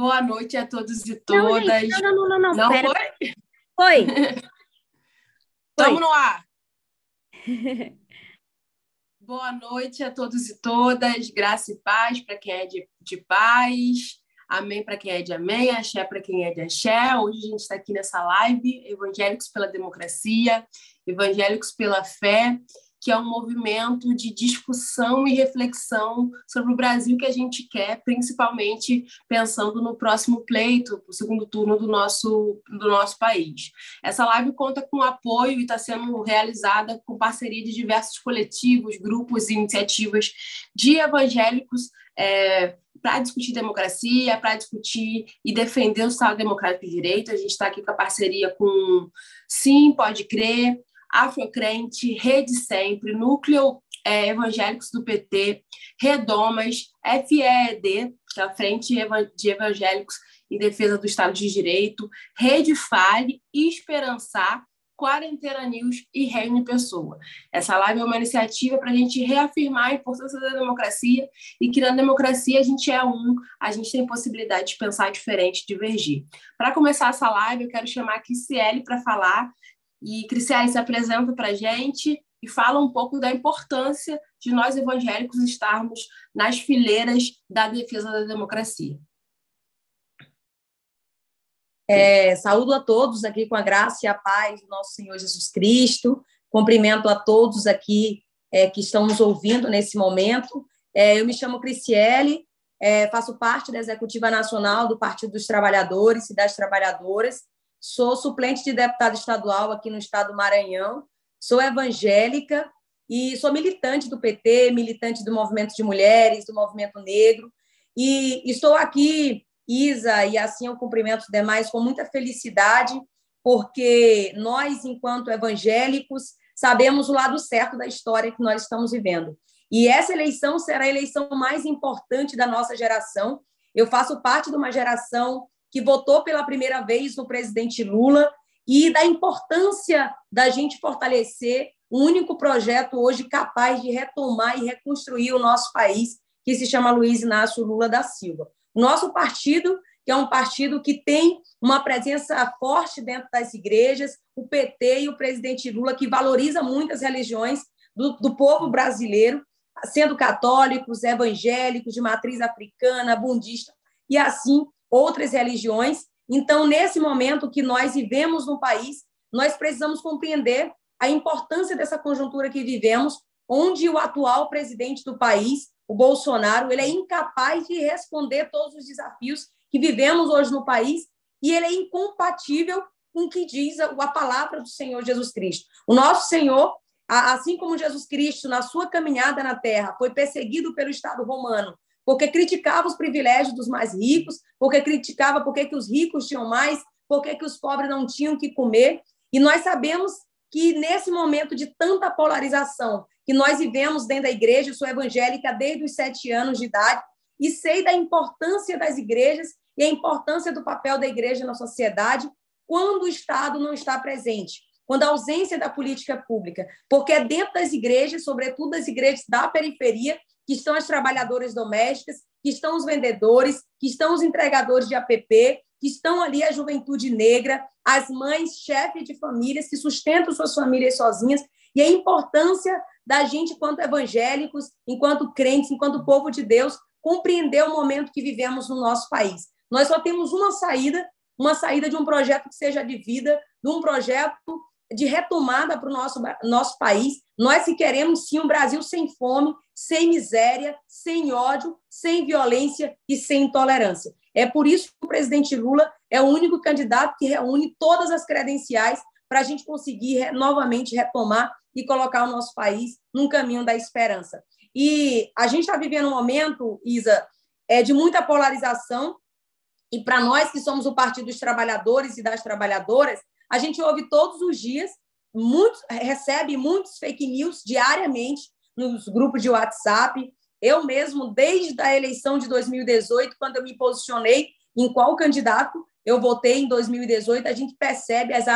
Boa noite a todos e todas. Não, não, não, não, não. Não foi? Foi. Estamos no ar. Boa noite a todos e todas. Graça e paz para quem é de, de paz. Amém para quem é de amém. Axé para quem é de axé. Hoje a gente está aqui nessa live, Evangélicos pela Democracia, Evangélicos pela Fé que é um movimento de discussão e reflexão sobre o Brasil que a gente quer, principalmente pensando no próximo pleito, o segundo turno do nosso, do nosso país. Essa live conta com apoio e está sendo realizada com parceria de diversos coletivos, grupos e iniciativas de evangélicos é, para discutir democracia, para discutir e defender o Estado Democrático de Direito. A gente está aqui com a parceria com Sim, Pode Crer, Afrocrente, Rede Sempre, Núcleo é, Evangélicos do PT, Redomas, FEED, que é a Frente de Evangélicos em Defesa do Estado de Direito, Rede Fale, Esperançar, Quarentena News e Reino Pessoa. Essa live é uma iniciativa para a gente reafirmar a importância da democracia e que na democracia a gente é um, a gente tem possibilidade de pensar diferente, divergir. Para começar essa live, eu quero chamar a Cristiele para falar e Cristiane se apresenta para a gente e fala um pouco da importância de nós evangélicos estarmos nas fileiras da defesa da democracia. É, saúdo a todos aqui com a graça e a paz do nosso Senhor Jesus Cristo. Cumprimento a todos aqui é, que estão nos ouvindo nesse momento. É, eu me chamo Cristiele, é, faço parte da Executiva Nacional do Partido dos Trabalhadores e das Trabalhadoras sou suplente de deputada estadual aqui no estado do Maranhão, sou evangélica e sou militante do PT, militante do movimento de mulheres, do movimento negro, e estou aqui, Isa, e assim eu cumprimento os demais com muita felicidade, porque nós, enquanto evangélicos, sabemos o lado certo da história que nós estamos vivendo. E essa eleição será a eleição mais importante da nossa geração. Eu faço parte de uma geração que votou pela primeira vez no presidente Lula e da importância da gente fortalecer o único projeto hoje capaz de retomar e reconstruir o nosso país, que se chama Luiz Inácio Lula da Silva. O nosso partido, que é um partido que tem uma presença forte dentro das igrejas, o PT e o presidente Lula, que valoriza muitas religiões do, do povo brasileiro, sendo católicos, evangélicos, de matriz africana, bundista, e assim outras religiões. Então, nesse momento que nós vivemos no país, nós precisamos compreender a importância dessa conjuntura que vivemos, onde o atual presidente do país, o Bolsonaro, ele é incapaz de responder todos os desafios que vivemos hoje no país e ele é incompatível com o que diz a palavra do Senhor Jesus Cristo. O nosso Senhor, assim como Jesus Cristo, na sua caminhada na terra, foi perseguido pelo Estado romano, porque criticava os privilégios dos mais ricos, porque criticava porque que os ricos tinham mais, porque que os pobres não tinham que comer. E nós sabemos que nesse momento de tanta polarização que nós vivemos dentro da igreja, eu sou evangélica desde os sete anos de idade e sei da importância das igrejas e a importância do papel da igreja na sociedade quando o Estado não está presente, quando a ausência da política pública, porque é dentro das igrejas, sobretudo das igrejas da periferia, que estão as trabalhadoras domésticas, que estão os vendedores, que estão os entregadores de app, que estão ali a juventude negra, as mães, chefes de famílias que sustentam suas famílias sozinhas, e a importância da gente, enquanto evangélicos, enquanto crentes, enquanto povo de Deus, compreender o momento que vivemos no nosso país. Nós só temos uma saída, uma saída de um projeto que seja de vida, de um projeto de retomada para o nosso, nosso país. Nós que queremos sim um Brasil sem fome, sem miséria, sem ódio, sem violência e sem intolerância. É por isso que o presidente Lula é o único candidato que reúne todas as credenciais para a gente conseguir novamente retomar e colocar o nosso país num caminho da esperança. E a gente está vivendo um momento, Isa, é, de muita polarização, e para nós que somos o Partido dos Trabalhadores e das Trabalhadoras, a gente ouve todos os dias, muitos, recebe muitos fake news diariamente nos grupos de WhatsApp. Eu mesmo, desde a eleição de 2018, quando eu me posicionei em qual candidato eu votei em 2018, a gente percebe as,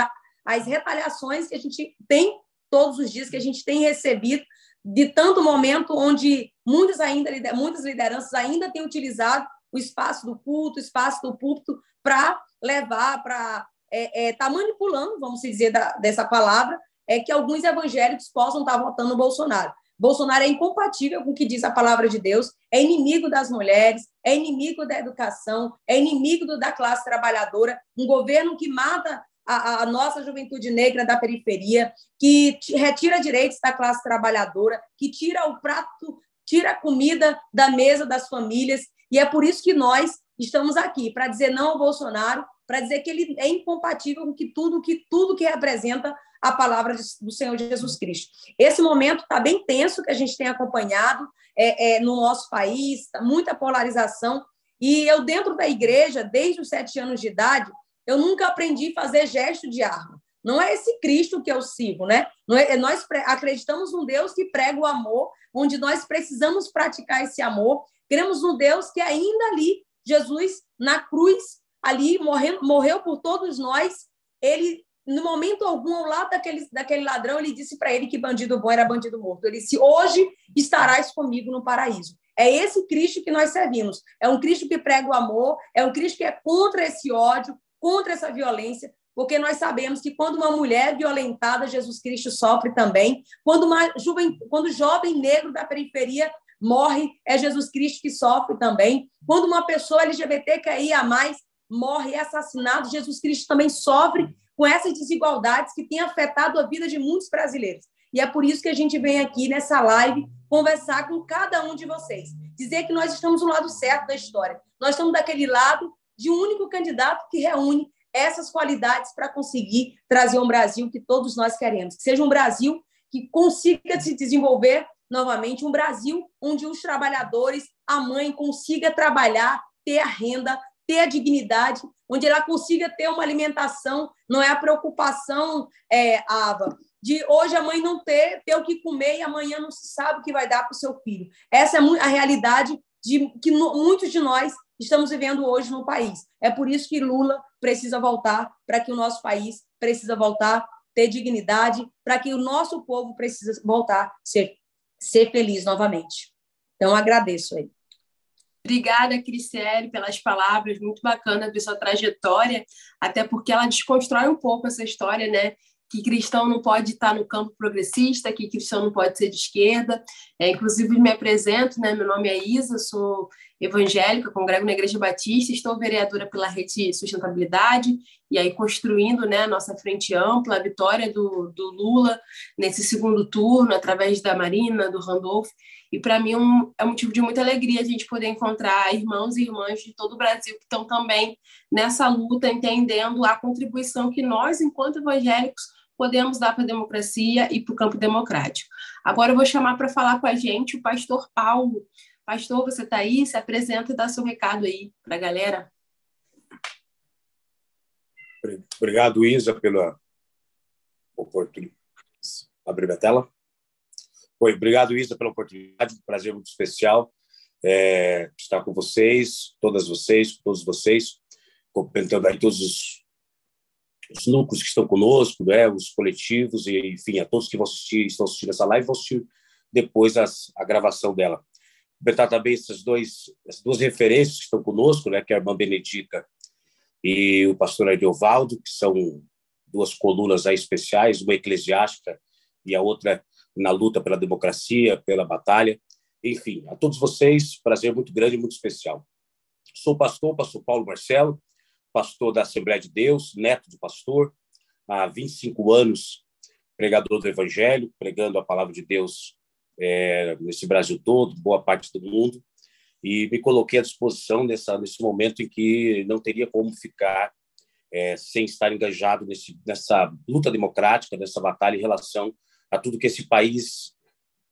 as retaliações que a gente tem todos os dias, que a gente tem recebido de tanto momento onde muitas ainda muitas lideranças ainda têm utilizado o espaço do culto, o espaço do púlpito, para levar, para estar é, é, tá manipulando, vamos dizer da, dessa palavra, é que alguns evangélicos possam estar tá votando no Bolsonaro. Bolsonaro é incompatível com o que diz a palavra de Deus, é inimigo das mulheres, é inimigo da educação, é inimigo da classe trabalhadora, um governo que mata a, a, nossa juventude negra da periferia, que retira direitos da classe trabalhadora, que tira o prato, tira a comida da mesa das famílias. E é por isso que nós estamos aqui, para dizer não ao Bolsonaro, para dizer que ele é incompatível com que tudo que tudo que representa a palavra do Senhor Jesus Cristo. Esse momento está bem tenso que a gente tem acompanhado é, é, no nosso país, tá muita polarização. E eu, dentro da igreja, desde os sete anos de idade, eu nunca aprendi a fazer gesto de arma. Não é esse Cristo que eu sigo, né? É, nós acreditamos num Deus que prega o amor, onde nós precisamos praticar esse amor. Queremos um Deus que ainda ali, Jesus na cruz, ali morreu, morreu por todos nós. Ele, no momento algum, ao lado daquele, daquele ladrão, ele disse para ele que bandido bom era bandido morto. Ele disse: Hoje estarás comigo no paraíso. É esse Cristo que nós servimos. É um Cristo que prega o amor, é um Cristo que é contra esse ódio, contra essa violência, porque nós sabemos que quando uma mulher violentada, Jesus Cristo sofre também. Quando uma quando jovem negro da periferia morre, é Jesus Cristo que sofre também. Quando uma pessoa LGBTQIA+, morre, é assassinado, Jesus Cristo também sofre com essas desigualdades que têm afetado a vida de muitos brasileiros. E é por isso que a gente vem aqui nessa live conversar com cada um de vocês. Dizer que nós estamos no lado certo da história. Nós estamos daquele lado de um único candidato que reúne essas qualidades para conseguir trazer um Brasil que todos nós queremos. Que seja um Brasil que consiga se desenvolver novamente, um Brasil onde os trabalhadores, a mãe consiga trabalhar, ter a renda, ter a dignidade, onde ela consiga ter uma alimentação, não é a preocupação, é, Ava, de hoje a mãe não ter, ter o que comer e amanhã não se sabe o que vai dar para o seu filho. Essa é a realidade de que muitos de nós estamos vivendo hoje no país. É por isso que Lula precisa voltar, para que o nosso país precisa voltar ter dignidade, para que o nosso povo precisa voltar a ser, ser feliz novamente. Então, agradeço aí. Obrigada, Criciele, pelas palavras, muito bacana ver sua trajetória, até porque ela desconstrói um pouco essa história, né? que cristão não pode estar no campo progressista, que cristão não pode ser de esquerda. É, inclusive, me apresento, né? meu nome é Isa, sou evangélica, congrego na Igreja Batista, estou vereadora pela Rede Sustentabilidade, e aí construindo né, a nossa frente ampla, a vitória do, do Lula nesse segundo turno, através da Marina, do Randolph. E para mim é um motivo de muita alegria a gente poder encontrar irmãos e irmãs de todo o Brasil que estão também nessa luta, entendendo a contribuição que nós, enquanto evangélicos, podemos dar para a democracia e para o campo democrático. Agora eu vou chamar para falar com a gente o pastor Paulo. Pastor, você está aí? Se apresenta e dá seu recado aí para a galera. Obrigado, Isa, pela oportunidade. Abrir a tela. Oi, obrigado, Isa, pela oportunidade. Prazer muito especial é, estar com vocês, todas vocês, todos vocês, cumprimentando aí todos os os núcleos que estão conosco, né, os coletivos, e enfim, a todos que vão assistir, estão assistindo essa live, vão assistir depois as, a gravação dela. Cumprimentar também essas, dois, essas duas referências que estão conosco, né, que é a irmã Benedita e o pastor Ariovaldo, que são duas colunas aí especiais, uma eclesiástica e a outra na luta pela democracia, pela batalha. Enfim, a todos vocês, prazer muito grande e muito especial. Sou pastor, pastor Paulo Marcelo, pastor da Assembleia de Deus, neto de pastor, há 25 anos, pregador do Evangelho, pregando a palavra de Deus é, nesse Brasil todo, boa parte do mundo, e me coloquei à disposição nessa, nesse momento em que não teria como ficar é, sem estar engajado nesse, nessa luta democrática, nessa batalha em relação a tudo que esse país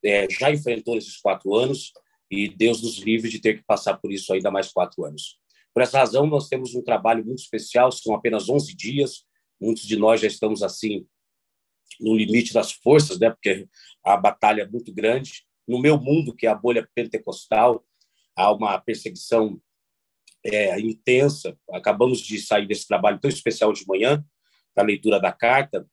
é, já enfrentou nesses quatro anos, e Deus nos livre de ter que passar por isso ainda mais quatro anos. Por essa razão, nós temos um trabalho muito especial, são apenas 11 dias, muitos de nós já estamos assim no limite das forças, né? porque a batalha é muito grande. No meu mundo, que é a bolha pentecostal, há uma perseguição é, intensa. Acabamos de sair desse trabalho tão especial de manhã, da leitura da carta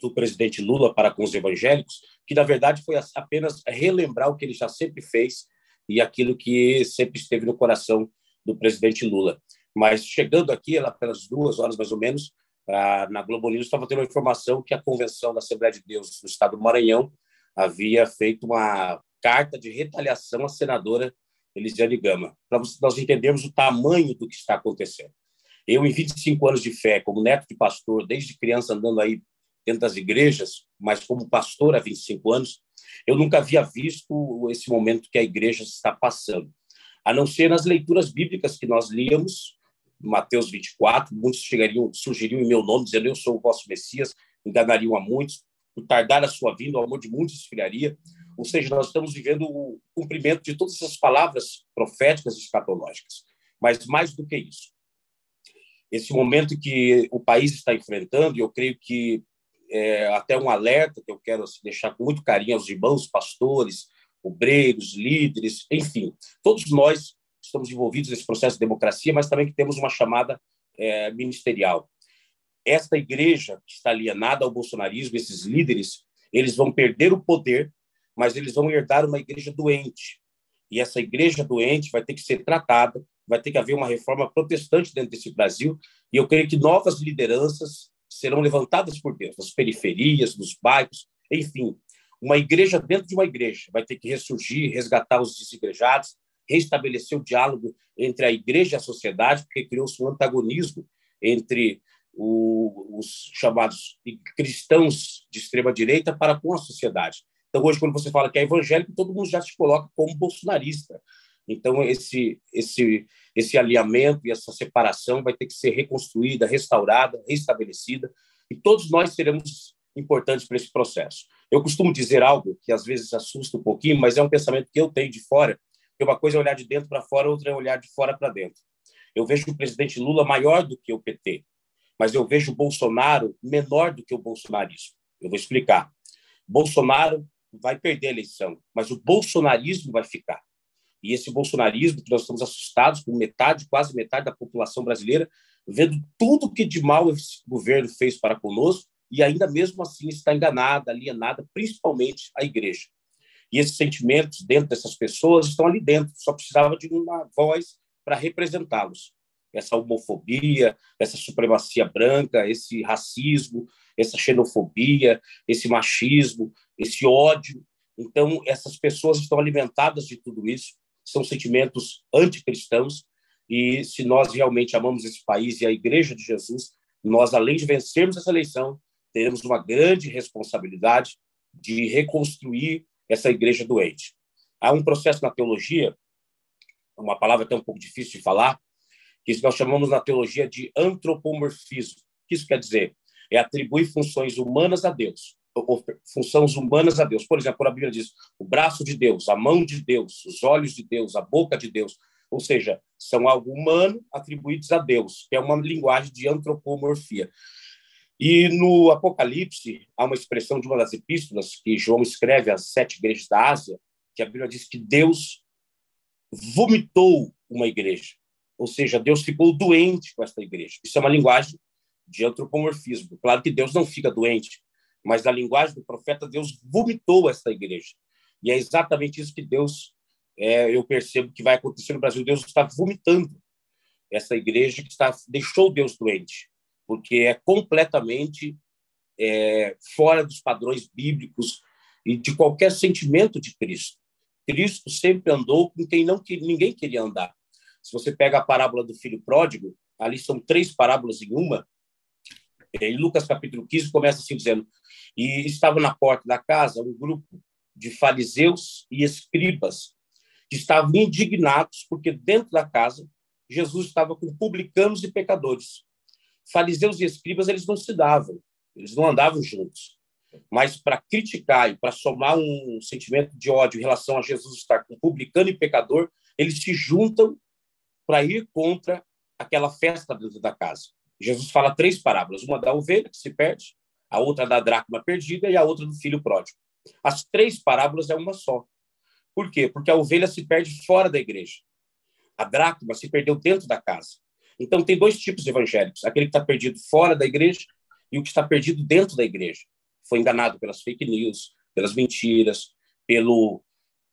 do presidente Lula para com os evangélicos, que na verdade foi apenas relembrar o que ele já sempre fez e aquilo que sempre esteve no coração do presidente Lula. Mas chegando aqui, ela pelas duas horas mais ou menos, na Globo News estava tendo a informação que a convenção da Assembleia de Deus do Estado do Maranhão havia feito uma carta de retaliação à senadora Elisiane Gama, para nós entendermos o tamanho do que está acontecendo. Eu, em 25 anos de fé, como neto de pastor, desde criança andando aí dentro das igrejas, mas como pastor há 25 anos, eu nunca havia visto esse momento que a igreja está passando. A não ser nas leituras bíblicas que nós líamos, Mateus 24, muitos chegariam, surgiriam em meu nome, dizendo: Eu sou o vosso Messias, enganariam a muitos, por tardar a sua vinda, o amor de muitos esfriaria. Ou seja, nós estamos vivendo o cumprimento de todas essas palavras proféticas e escatológicas. Mas mais do que isso, esse momento que o país está enfrentando, e eu creio que é, até um alerta que eu quero assim, deixar com muito carinho aos irmãos, pastores, obreiros, líderes, enfim, todos nós estamos envolvidos nesse processo de democracia, mas também que temos uma chamada é, ministerial. Esta igreja que está alienada ao bolsonarismo, esses líderes, eles vão perder o poder, mas eles vão herdar uma igreja doente. E essa igreja doente vai ter que ser tratada, vai ter que haver uma reforma protestante dentro desse Brasil, e eu creio que novas lideranças serão levantadas por Deus, nas periferias, nos bairros, enfim. Uma igreja dentro de uma igreja vai ter que ressurgir, resgatar os desigrejados, restabelecer o diálogo entre a igreja e a sociedade, porque criou-se um antagonismo entre o, os chamados cristãos de extrema direita para com a sociedade. Então, hoje, quando você fala que é evangélico, todo mundo já se coloca como bolsonarista. Então, esse, esse, esse alinhamento e essa separação vai ter que ser reconstruída, restaurada, restabelecida, e todos nós seremos importantes para esse processo. Eu costumo dizer algo que às vezes assusta um pouquinho, mas é um pensamento que eu tenho de fora, que uma coisa é olhar de dentro para fora, outra é olhar de fora para dentro. Eu vejo o presidente Lula maior do que o PT, mas eu vejo o Bolsonaro menor do que o bolsonarismo. Eu vou explicar. Bolsonaro vai perder a eleição, mas o bolsonarismo vai ficar. E esse bolsonarismo que nós estamos assustados com metade, quase metade da população brasileira, vendo tudo que de mal esse governo fez para conosco e ainda mesmo assim está enganada, alienada, principalmente a igreja. E esses sentimentos dentro dessas pessoas estão ali dentro, só precisava de uma voz para representá-los. Essa homofobia, essa supremacia branca, esse racismo, essa xenofobia, esse machismo, esse ódio. Então, essas pessoas estão alimentadas de tudo isso, são sentimentos anticristãos, e se nós realmente amamos esse país e a Igreja de Jesus, nós, além de vencermos essa eleição, teremos uma grande responsabilidade de reconstruir essa igreja doente. Há um processo na teologia, uma palavra até um pouco difícil de falar, que nós chamamos na teologia de antropomorfismo. O que isso quer dizer? É atribuir funções humanas a Deus, funções humanas a Deus. Por exemplo, a Bíblia diz o braço de Deus, a mão de Deus, os olhos de Deus, a boca de Deus. Ou seja, são algo humano atribuídos a Deus, é uma linguagem de antropomorfia. E no Apocalipse, há uma expressão de uma das epístolas que João escreve às sete igrejas da Ásia, que a Bíblia diz que Deus vomitou uma igreja. Ou seja, Deus ficou doente com esta igreja. Isso é uma linguagem de antropomorfismo. Claro que Deus não fica doente, mas na linguagem do profeta, Deus vomitou esta igreja. E é exatamente isso que Deus, é, eu percebo que vai acontecer no Brasil. Deus está vomitando essa igreja que está, deixou Deus doente porque é completamente é, fora dos padrões bíblicos e de qualquer sentimento de Cristo. Cristo sempre andou com quem não ninguém queria andar. Se você pega a parábola do filho pródigo, ali são três parábolas em uma. Em Lucas capítulo 15 começa assim dizendo: E estava na porta da casa um grupo de fariseus e escribas que estavam indignados porque dentro da casa Jesus estava com publicanos e pecadores fariseus e escribas eles não se davam, eles não andavam juntos. Mas para criticar e para somar um sentimento de ódio em relação a Jesus estar com publicano e pecador, eles se juntam para ir contra aquela festa dentro da casa. Jesus fala três parábolas: uma da ovelha que se perde, a outra da dracma perdida e a outra do filho pródigo. As três parábolas é uma só. Por quê? Porque a ovelha se perde fora da igreja. A dracma se perdeu dentro da casa. Então, tem dois tipos de evangélicos: aquele que está perdido fora da igreja e o que está perdido dentro da igreja. Foi enganado pelas fake news, pelas mentiras, pelo,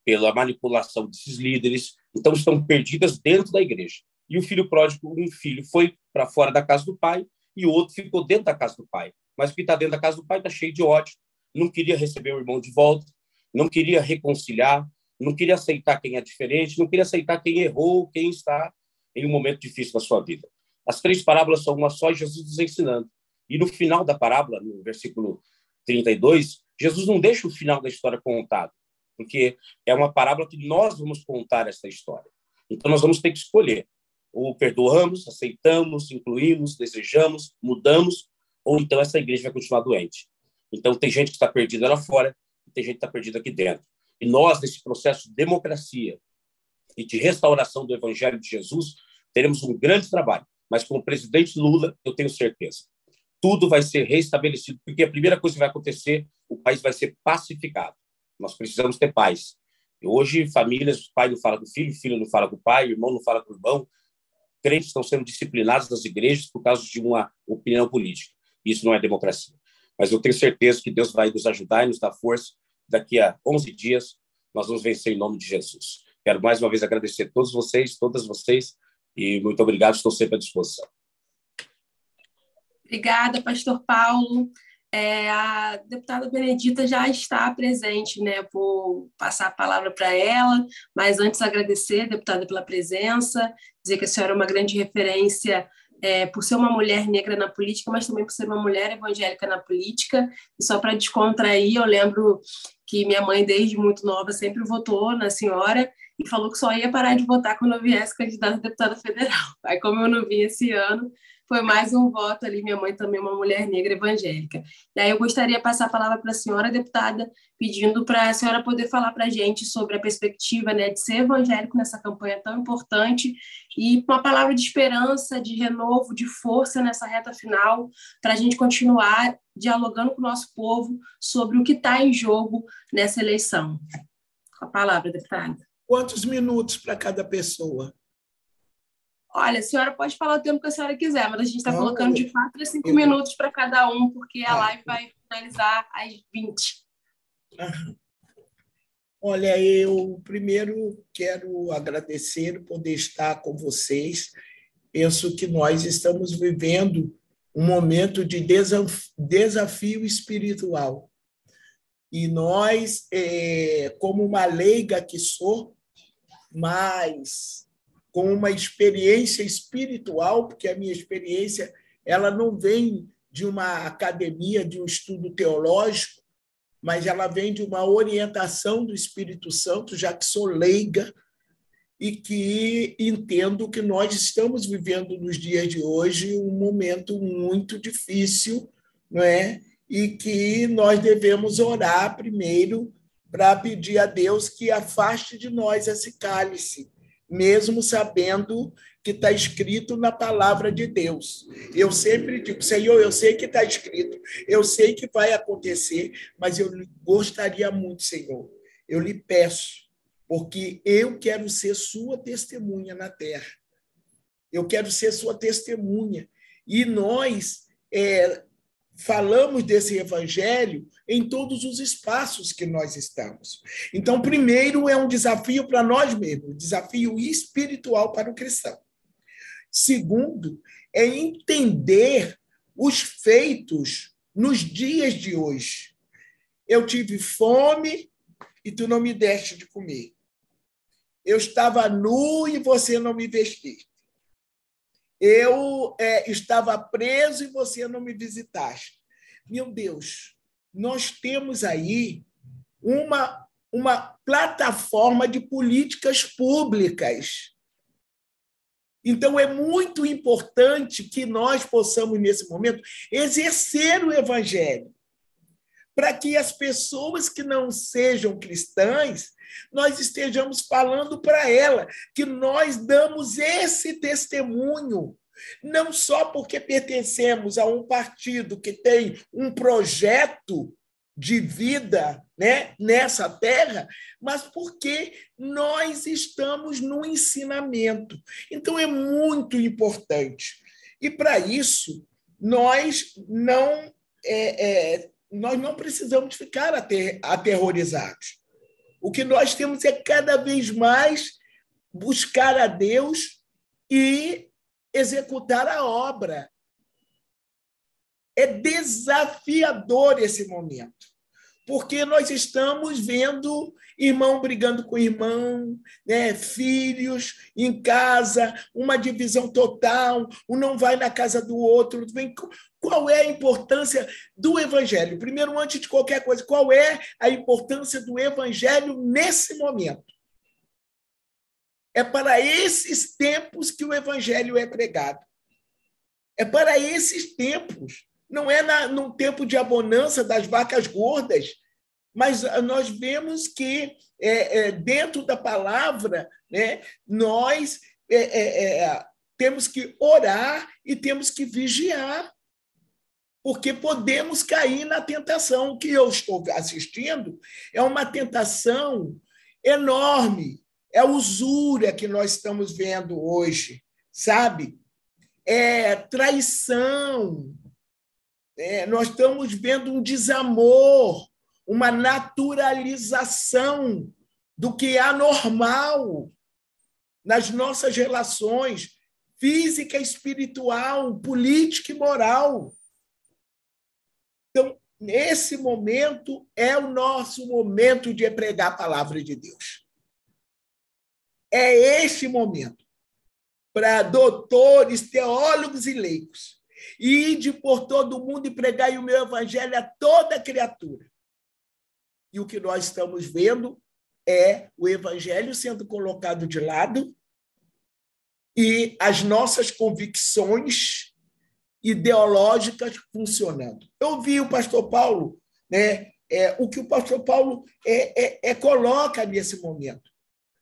pela manipulação desses líderes. Então, estão perdidas dentro da igreja. E o filho pródigo, um filho foi para fora da casa do pai e o outro ficou dentro da casa do pai. Mas o que está dentro da casa do pai está cheio de ódio, não queria receber o irmão de volta, não queria reconciliar, não queria aceitar quem é diferente, não queria aceitar quem errou, quem está em um momento difícil da sua vida. As três parábolas são uma só, Jesus nos ensinando. E no final da parábola, no versículo 32, Jesus não deixa o final da história contado, porque é uma parábola que nós vamos contar essa história. Então nós vamos ter que escolher. Ou perdoamos, aceitamos, incluímos, desejamos, mudamos, ou então essa igreja vai continuar doente. Então tem gente que está perdida lá fora, e tem gente que está perdida aqui dentro. E nós, nesse processo de democracia e de restauração do Evangelho de Jesus, teremos um grande trabalho. Mas com o presidente Lula, eu tenho certeza, tudo vai ser restabelecido, porque a primeira coisa que vai acontecer, o país vai ser pacificado. Nós precisamos ter paz. E hoje, famílias, o pai não fala com filho, o filho não fala com pai, o irmão não fala com irmão. Crentes estão sendo disciplinados nas igrejas por causa de uma opinião política. Isso não é democracia. Mas eu tenho certeza que Deus vai nos ajudar e nos dar força daqui a 11 dias nós vamos vencer em nome de Jesus. Quero mais uma vez agradecer a todos vocês, todas vocês, e muito obrigado, estou sempre à disposição. Obrigada, pastor Paulo. É, a deputada Benedita já está presente, né? Vou passar a palavra para ela, mas antes agradecer, deputada, pela presença, dizer que a senhora é uma grande referência é, por ser uma mulher negra na política, mas também por ser uma mulher evangélica na política. E só para descontrair, eu lembro que minha mãe, desde muito nova, sempre votou na senhora e falou que só ia parar de votar quando eu viesse candidata a deputada federal. Aí, como eu não vim esse ano, foi mais um voto ali. Minha mãe também é uma mulher negra evangélica. E aí eu gostaria de passar a palavra para a senhora deputada, pedindo para a senhora poder falar para a gente sobre a perspectiva né, de ser evangélico nessa campanha tão importante e uma palavra de esperança, de renovo, de força nessa reta final, para a gente continuar dialogando com o nosso povo sobre o que está em jogo nessa eleição. Com a palavra, deputada. Quantos minutos para cada pessoa? Olha, a senhora pode falar o tempo que a senhora quiser, mas a gente está colocando de quatro a cinco eu... minutos para cada um, porque a ah. live vai finalizar às 20. Olha, eu primeiro quero agradecer poder estar com vocês. Penso que nós estamos vivendo um momento de desafio espiritual. E nós, é, como uma leiga que sou, mas com uma experiência espiritual, porque a minha experiência ela não vem de uma academia, de um estudo teológico, mas ela vem de uma orientação do Espírito Santo, já que sou leiga e que entendo que nós estamos vivendo nos dias de hoje um momento muito difícil, não é? E que nós devemos orar primeiro para pedir a Deus que afaste de nós esse cálice, mesmo sabendo que está escrito na palavra de Deus. Eu sempre digo, Senhor, eu sei que está escrito, eu sei que vai acontecer, mas eu gostaria muito, Senhor, eu lhe peço, porque eu quero ser sua testemunha na terra. Eu quero ser sua testemunha. E nós é, falamos desse evangelho em todos os espaços que nós estamos. Então, primeiro é um desafio para nós mesmos, um desafio espiritual para o cristão. Segundo, é entender os feitos nos dias de hoje. Eu tive fome e tu não me deste de comer. Eu estava nu e você não me vestiste. Eu é, estava preso e você não me visitaste. Meu Deus, nós temos aí uma, uma plataforma de políticas públicas. Então, é muito importante que nós possamos, nesse momento, exercer o evangelho, para que as pessoas que não sejam cristãs nós estejamos falando para ela que nós damos esse testemunho não só porque pertencemos a um partido que tem um projeto de vida né, nessa terra, mas porque nós estamos no ensinamento. Então, é muito importante. E, para isso, nós não, é, é, nós não precisamos ficar aterrorizados. O que nós temos é cada vez mais buscar a Deus e executar a obra. É desafiador esse momento porque nós estamos vendo irmão brigando com irmão, né? filhos em casa, uma divisão total, um não vai na casa do outro. Vem, qual é a importância do evangelho? Primeiro, antes de qualquer coisa, qual é a importância do evangelho nesse momento? É para esses tempos que o evangelho é pregado. É para esses tempos. Não é na, num tempo de abonança das vacas gordas, mas nós vemos que é, é, dentro da palavra né, nós é, é, é, temos que orar e temos que vigiar, porque podemos cair na tentação. O que eu estou assistindo é uma tentação enorme, é a usura que nós estamos vendo hoje, sabe? É traição, é, nós estamos vendo um desamor, uma naturalização do que é anormal nas nossas relações física, espiritual, política e moral. Então, nesse momento é o nosso momento de pregar a palavra de Deus. É este momento para doutores, teólogos e leigos. Ide por todo mundo e pregai o meu evangelho a toda criatura. E o que nós estamos vendo é o evangelho sendo colocado de lado e as nossas convicções ideológicas funcionando. Eu vi o pastor Paulo, né, é, o que o pastor Paulo é, é, é, coloca nesse momento.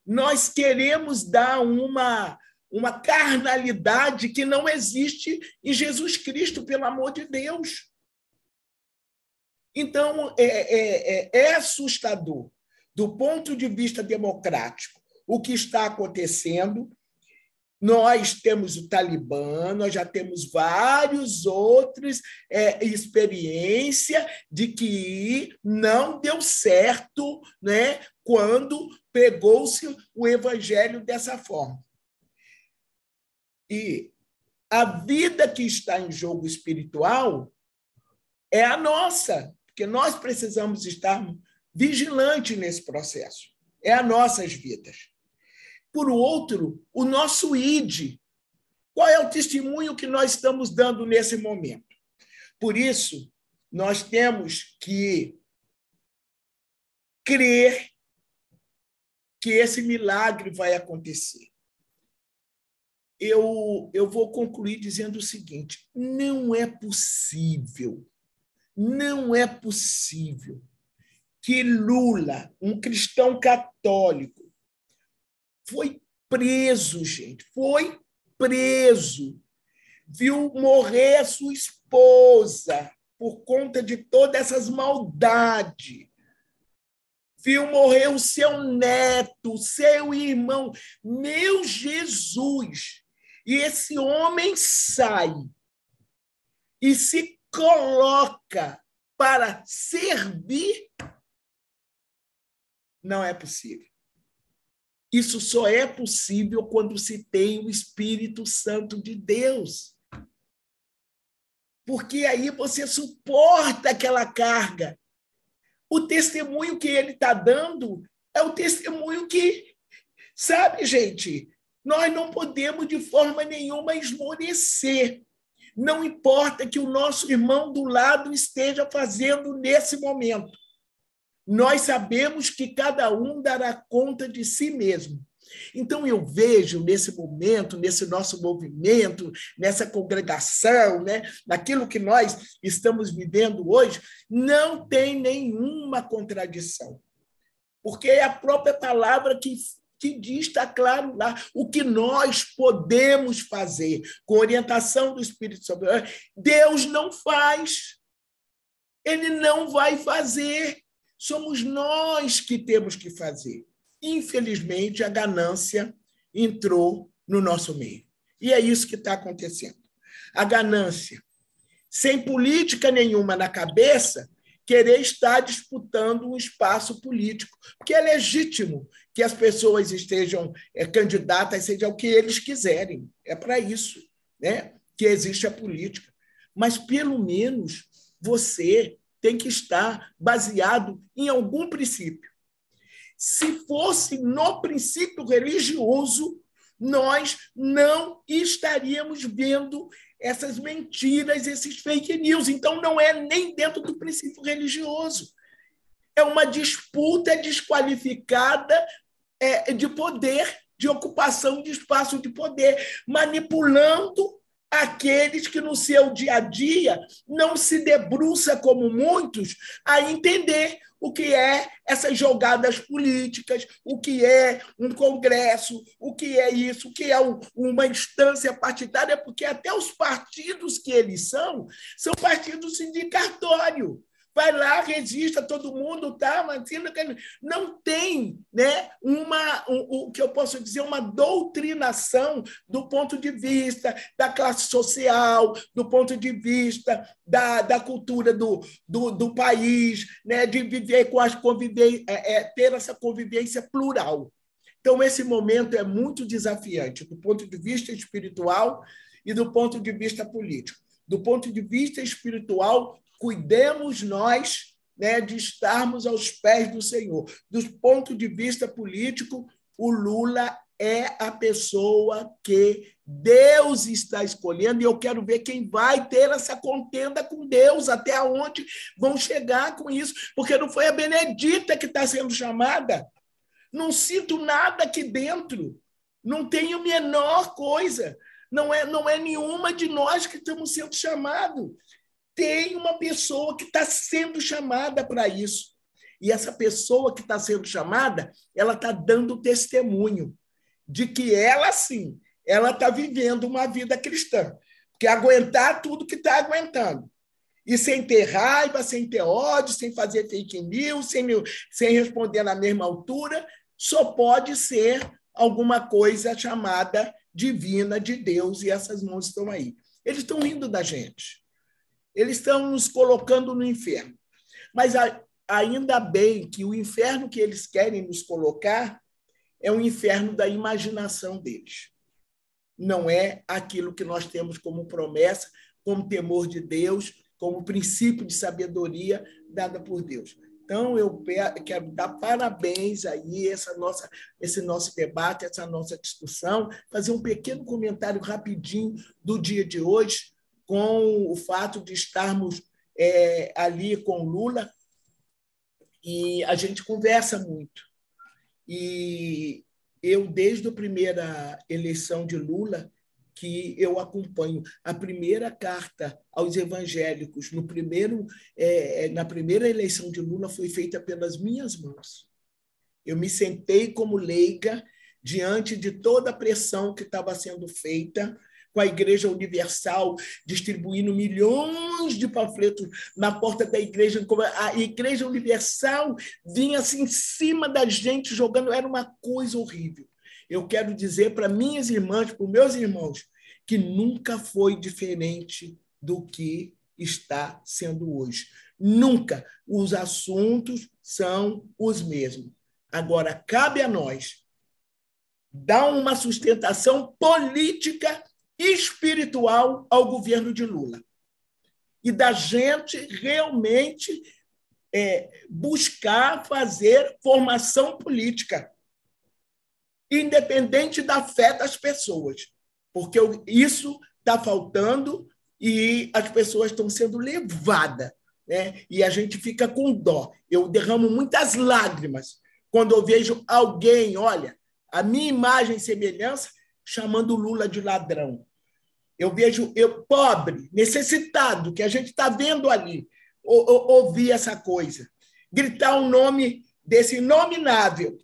Nós queremos dar uma, uma carnalidade que não existe em Jesus Cristo, pelo amor de Deus. Então, é, é, é, é assustador, do ponto de vista democrático, o que está acontecendo. Nós temos o Talibã, nós já temos vários outros é, experiência de que não deu certo, né, quando pegou-se o evangelho dessa forma. E a vida que está em jogo espiritual é a nossa porque nós precisamos estar vigilantes nesse processo. É as nossas vidas. Por outro, o nosso ID. Qual é o testemunho que nós estamos dando nesse momento? Por isso, nós temos que crer que esse milagre vai acontecer. Eu, eu vou concluir dizendo o seguinte: não é possível não é possível que Lula, um cristão católico, foi preso, gente, foi preso, viu morrer a sua esposa por conta de todas essas maldades. Viu morrer o seu neto, seu irmão. Meu Jesus! E esse homem sai e se coloca para servir, não é possível. Isso só é possível quando se tem o Espírito Santo de Deus. Porque aí você suporta aquela carga. O testemunho que ele está dando é o testemunho que, sabe, gente, nós não podemos de forma nenhuma esmorecer. Não importa que o nosso irmão do lado esteja fazendo nesse momento. Nós sabemos que cada um dará conta de si mesmo. Então, eu vejo nesse momento, nesse nosso movimento, nessa congregação, né, naquilo que nós estamos vivendo hoje, não tem nenhuma contradição. Porque é a própria palavra que que diz, está claro lá, o que nós podemos fazer com orientação do Espírito Santo. Deus não faz. Ele não vai fazer. Somos nós que temos que fazer. Infelizmente, a ganância entrou no nosso meio. E é isso que está acontecendo. A ganância, sem política nenhuma na cabeça, querer estar disputando um espaço político, porque é legítimo que as pessoas estejam é, candidatas, seja o que eles quiserem. É para isso né, que existe a política. Mas, pelo menos, você tem que estar baseado em algum princípio. Se fosse no princípio religioso, nós não estaríamos vendo essas mentiras, esses fake news. Então, não é nem dentro do princípio religioso. É uma disputa desqualificada é, de poder, de ocupação de espaço de poder, manipulando aqueles que no seu dia a dia não se debruça como muitos a entender o que é essas jogadas políticas, o que é um congresso, o que é isso, o que é uma instância partidária, porque até os partidos que eles são, são partidos sindicatórios vai lá, registra todo mundo, tá? Mas não tem né, uma, um, o que eu posso dizer, uma doutrinação do ponto de vista da classe social, do ponto de vista da, da cultura do, do, do país, né, de viver com as convivências, é, é, ter essa convivência plural. Então, esse momento é muito desafiante do ponto de vista espiritual e do ponto de vista político. Do ponto de vista espiritual, cuidemos nós né, de estarmos aos pés do Senhor. Do ponto de vista político, o Lula é a pessoa que Deus está escolhendo e eu quero ver quem vai ter essa contenda com Deus, até onde vão chegar com isso, porque não foi a Benedita que está sendo chamada. Não sinto nada aqui dentro, não tenho menor coisa. Não é, não é nenhuma de nós que estamos sendo chamados tem uma pessoa que está sendo chamada para isso. E essa pessoa que está sendo chamada, ela está dando testemunho de que ela, sim, ela está vivendo uma vida cristã. Porque aguentar tudo que está aguentando. E sem ter raiva, sem ter ódio, sem fazer fake news, sem, sem responder na mesma altura, só pode ser alguma coisa chamada divina de Deus, e essas mãos estão aí. Eles estão rindo da gente. Eles estão nos colocando no inferno. Mas ainda bem que o inferno que eles querem nos colocar é o inferno da imaginação deles. Não é aquilo que nós temos como promessa, como temor de Deus, como princípio de sabedoria dada por Deus. Então, eu quero dar parabéns aí essa nossa, esse nosso debate, essa nossa discussão, fazer um pequeno comentário rapidinho do dia de hoje, com o fato de estarmos é, ali com Lula e a gente conversa muito. E eu, desde a primeira eleição de Lula, que eu acompanho a primeira carta aos evangélicos no primeiro é, é, na primeira eleição de Lula foi feita pelas minhas mãos. Eu me sentei como leiga diante de toda a pressão que estava sendo feita com a Igreja Universal, distribuindo milhões de panfletos na porta da igreja. A Igreja Universal vinha assim em cima da gente, jogando, era uma coisa horrível. Eu quero dizer para minhas irmãs, para meus irmãos, que nunca foi diferente do que está sendo hoje. Nunca. Os assuntos são os mesmos. Agora, cabe a nós dar uma sustentação política espiritual ao governo de Lula. E da gente realmente é, buscar fazer formação política, independente da fé das pessoas, porque isso está faltando e as pessoas estão sendo levadas. Né? E a gente fica com dó. Eu derramo muitas lágrimas quando eu vejo alguém, olha, a minha imagem e semelhança, chamando Lula de ladrão. Eu vejo eu pobre, necessitado, que a gente está vendo ali, ouvir essa coisa, gritar o um nome desse inominável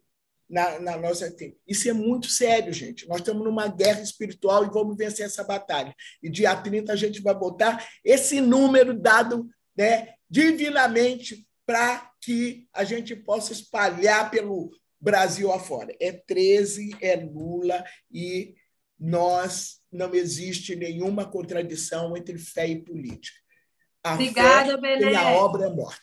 na, na nossa Isso é muito sério, gente. Nós estamos numa guerra espiritual e vamos vencer essa batalha. E dia 30 a gente vai botar esse número dado né, divinamente para que a gente possa espalhar pelo Brasil afora. É 13, é Lula e nós não existe nenhuma contradição entre fé e política. A Obrigada, fé e a obra é morta.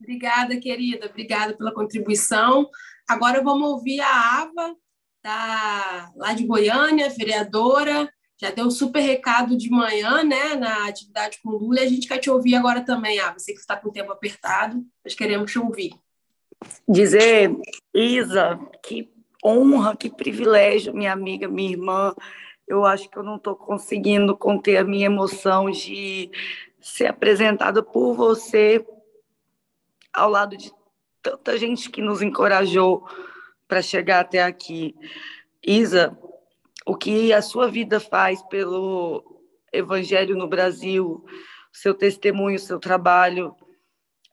Obrigada, querida. Obrigada pela contribuição. Agora vamos ouvir a Ava, da, lá de Goiânia, vereadora. Já deu um super recado de manhã, né, na atividade com Lula. E a gente quer te ouvir agora também, Ava. Você que está com o tempo apertado, nós queremos te ouvir. Dizer, Isa, que honra, que privilégio, minha amiga, minha irmã. Eu acho que eu não estou conseguindo conter a minha emoção de ser apresentada por você ao lado de tanta gente que nos encorajou para chegar até aqui. Isa, o que a sua vida faz pelo Evangelho no Brasil, seu testemunho, seu trabalho,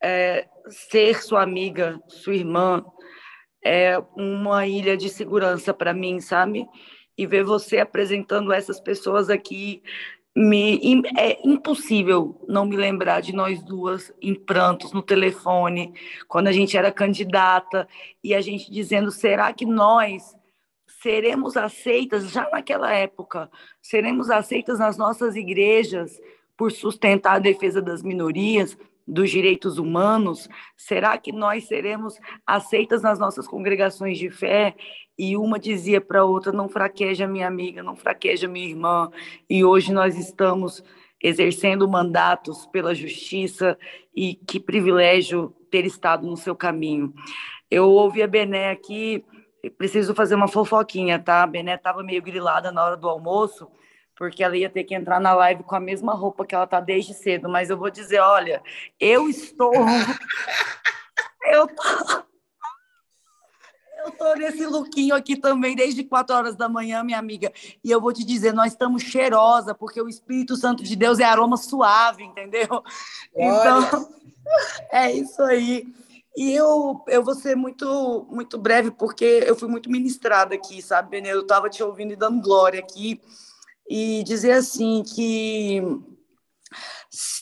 é, ser sua amiga, sua irmã, é uma ilha de segurança para mim, sabe? E ver você apresentando essas pessoas aqui me, é impossível não me lembrar de nós duas em prantos no telefone, quando a gente era candidata e a gente dizendo: será que nós seremos aceitas já naquela época? Seremos aceitas nas nossas igrejas por sustentar a defesa das minorias? Dos direitos humanos? Será que nós seremos aceitas nas nossas congregações de fé? E uma dizia para a outra: não fraqueja minha amiga, não fraqueja minha irmã. E hoje nós estamos exercendo mandatos pela justiça e que privilégio ter estado no seu caminho. Eu ouvi a Bené aqui, preciso fazer uma fofoquinha, tá? A Bené estava meio grilada na hora do almoço, porque ela ia ter que entrar na live com a mesma roupa que ela tá desde cedo, mas eu vou dizer, olha, eu estou eu tô eu tô nesse lookinho aqui também desde quatro horas da manhã, minha amiga. E eu vou te dizer, nós estamos cheirosa, porque o Espírito Santo de Deus é aroma suave, entendeu? Olha. Então, é isso aí. E eu, eu vou ser muito, muito breve, porque eu fui muito ministrada aqui, sabe, Benê? Eu estava te ouvindo e dando glória aqui e dizer assim que